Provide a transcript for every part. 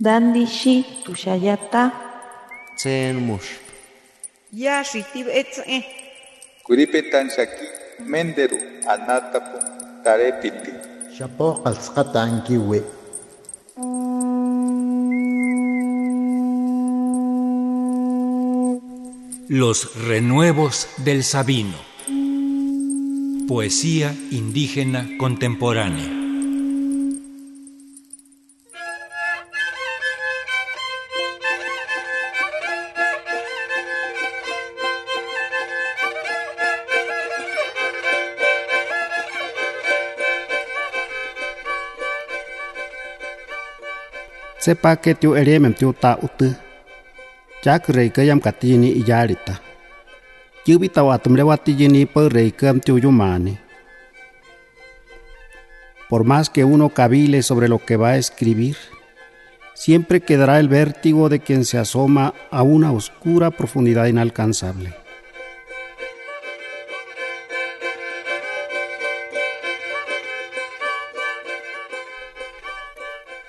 Dandishi tushayata. Tsen mush. Ya shitib etze. Kuripetan shaki menderu anatapu tarepiti. Shapo qalsqata ankiwi. Los renuevos del Sabino. Poesía indígena contemporánea. Sepa que tiu eremem tiu ta utu. Jak rei ke yam katini iyarita. Yubi tawatum lewati yini por rei kem tiu yumani. Por más que uno cavile sobre lo que va a escribir, siempre quedará el vértigo de quien se asoma a una oscura profundidad inalcanzable.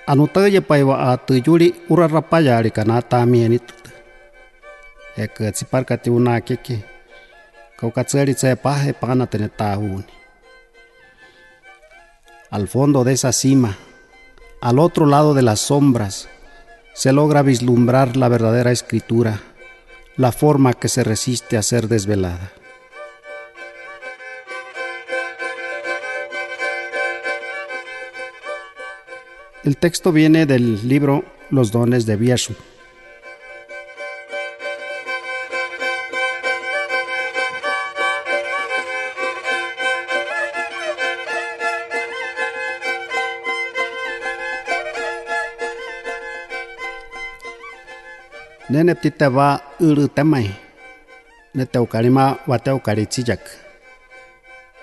Anu taya paiwa a tuyuri ura rapayari kana tamieni tutu. E ke tsipar kati una keke. Kau paje pana tene. Al fondo de esa cima, al otro lado de las sombras, se logra vislumbrar la verdadera escritura, la forma que se resiste a ser desvelada. El texto viene del libro Los dones de Bieshu. Nene ptita va uru temai. Ne teukarima wa teukari chijak.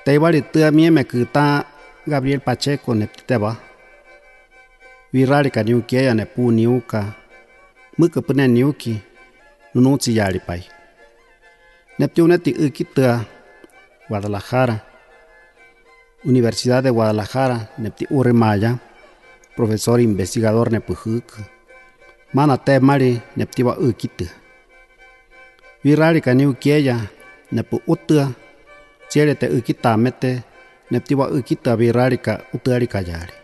Teibari Virari ka niuki ea ne pu. Nunuchi yari pai. Neptune ti ukitua Guadalajara. Universidad de Guadalajara, Nepti Uremaya, profesor investigador Nepujuk. Mana te mari Neptiwa ukitu. Virari ka niuki ea Nepu utua. Chere te ukita mete Neptiwa ukita virari ka utuari ka yari.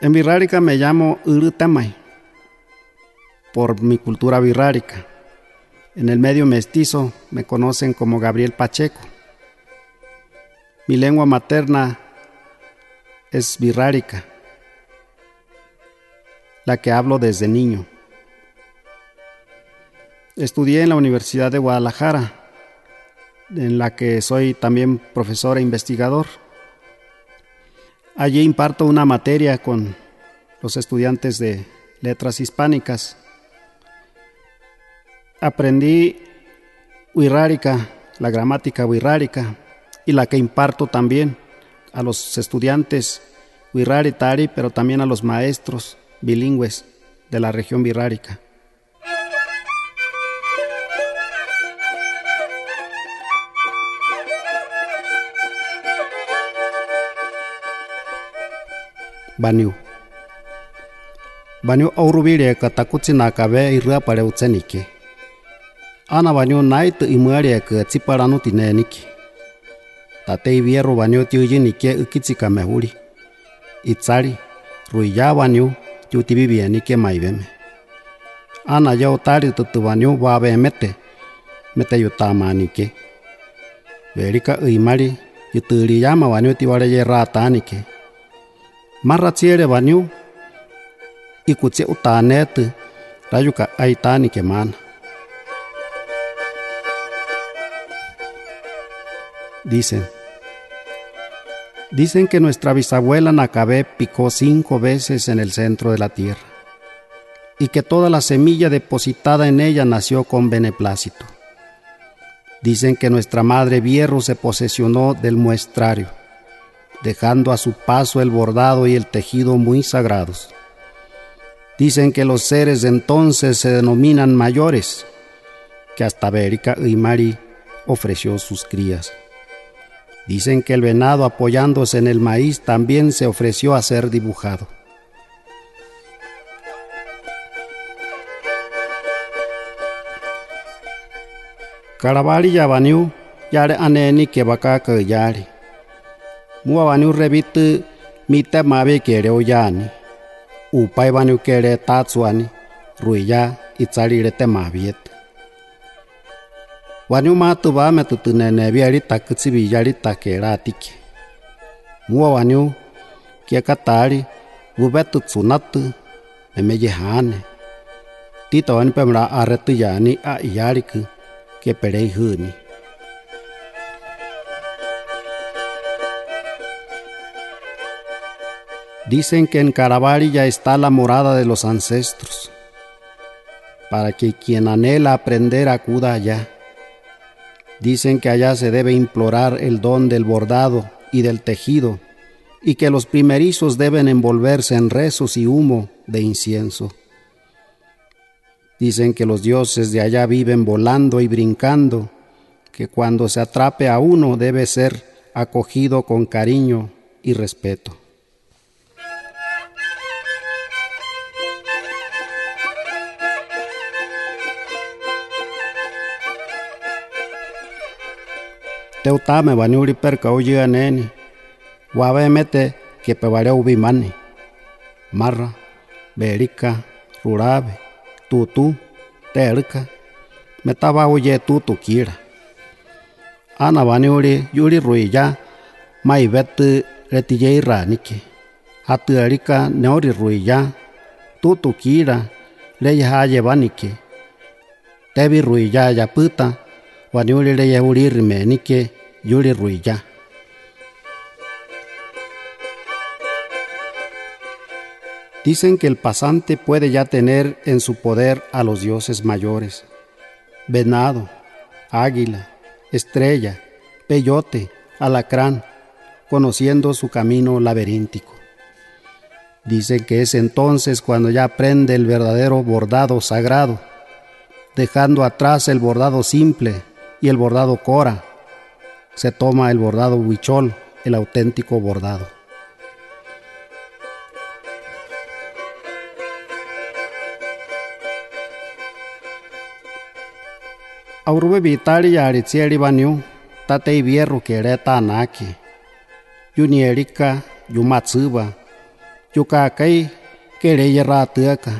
En Virrárica me llamo Urutamay, por mi cultura virrárica. En el medio mestizo me conocen como Gabriel Pacheco. Mi lengua materna es virrárica, la que hablo desde niño. Estudié en la Universidad de Guadalajara, en la que soy también profesor e investigador. Allí imparto una materia con los estudiantes de letras hispánicas. Aprendí wixárika, la gramática wixárika, y la que imparto también a los estudiantes wixáritari, pero también a los maestros bilingües de la región wixárika. baniu baniu aurubile katakutsina kabe irra paleutsenique ana baniu naite imwalieke tsiparanu tineniki tate ibierro baniu tiuyi nike ikitsikamehuli itsali ruiya baniu tiutibibie nike maibeme ana ya utali tutu baniu babemete mete yuta ma nike, belika imali yutɨliyama baniu tiwaleye ratanike marra tsiere baniu ikutse utanet rayuka aitani dicen dicen que nuestra bisabuela Nacabé picó cinco veces en el centro de la tierra y que toda la semilla depositada en ella nació con beneplácito. Dicen que nuestra madre Vierro se posesionó del muestrario dejando a su paso el bordado y el tejido muy sagrados. Dicen que los seres entonces se denominan mayores, que hasta Bérica y Mari ofreció sus crías. Dicen que el venado apoyándose en el maíz también se ofreció a ser dibujado. Karabali yabaniu yare aneni ke baka ke yari. muwawani mita mitemavi kere uyani upaivani ukere tatsuani ruiya itsarire temavieta wani umatuvame tɨtɨneneviarita kɨtsiviyarita keratike muwawaniu kiekatari vuvetɨ tsunatɨ nemeyehane titawani pemɨra arretɨyani a'iyarikɨ kepereihɨni Dicen que en Carabari ya está la morada de los ancestros, para que quien anhela aprender acuda allá. Dicen que allá se debe implorar el don del bordado y del tejido, y que los primerizos deben envolverse en rezos y humo de incienso. Dicen que los dioses de allá viven volando y brincando, que cuando se atrape a uno debe ser acogido con cariño y respeto. Teutame baniuri perka uyi aneni, wabe mete que pevare ubimani, marra, berica, rurabe, tutu, terka, metaba oye tutu kira. Ana baniuri yuri ruya, mai vetu retije ranike. Hatu erika neori ruya, tutu kira, leya haye banike. Tebi ruya ya puta, waniuri leya uri rimenike, yuri ruya. Dicen que el pasante puede ya tener en su poder a los dioses mayores. Venado, águila, estrella, peyote, alacrán, conociendo su camino laberíntico. Dicen que es entonces cuando ya aprende el verdadero bordado sagrado, dejando atrás el bordado simple y el bordado cora. Se toma el bordado huichol, el auténtico bordado. Aurube vitari yari tsieri baniu, tate ibierru kere tanaki. Yuni erika, yumatsuba, yukakai kere yera tuaka.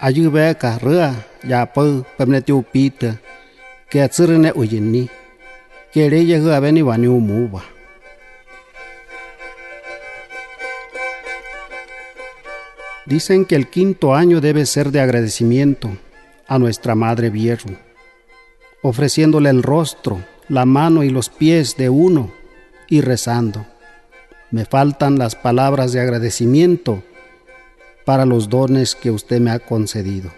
Ayubeka rua, ya pau, pemnetiu pita, ke tsirine uyini. Kere yehu abeni baniu muba. Dicen que el quinto año debe ser de agradecimiento a nuestra Madre Vierru ofreciéndole el rostro, la mano y los pies de uno y rezando. Me faltan las palabras de agradecimiento para los dones que usted me ha concedido.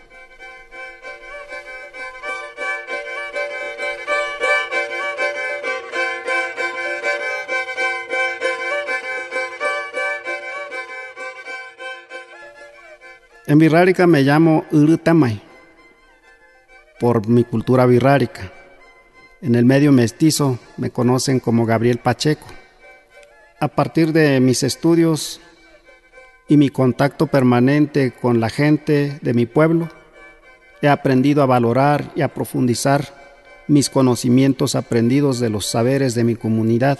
En Virrárica me llamo Urutamay por mi cultura birrárica. En el medio mestizo me conocen como Gabriel Pacheco. A partir de mis estudios y mi contacto permanente con la gente de mi pueblo, he aprendido a valorar y a profundizar mis conocimientos aprendidos de los saberes de mi comunidad.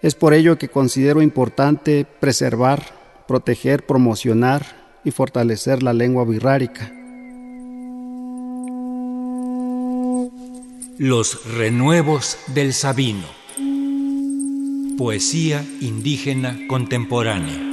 Es por ello que considero importante preservar, proteger, promocionar y fortalecer la lengua birrárica Los renuevos del Sabino. Poesía indígena contemporánea.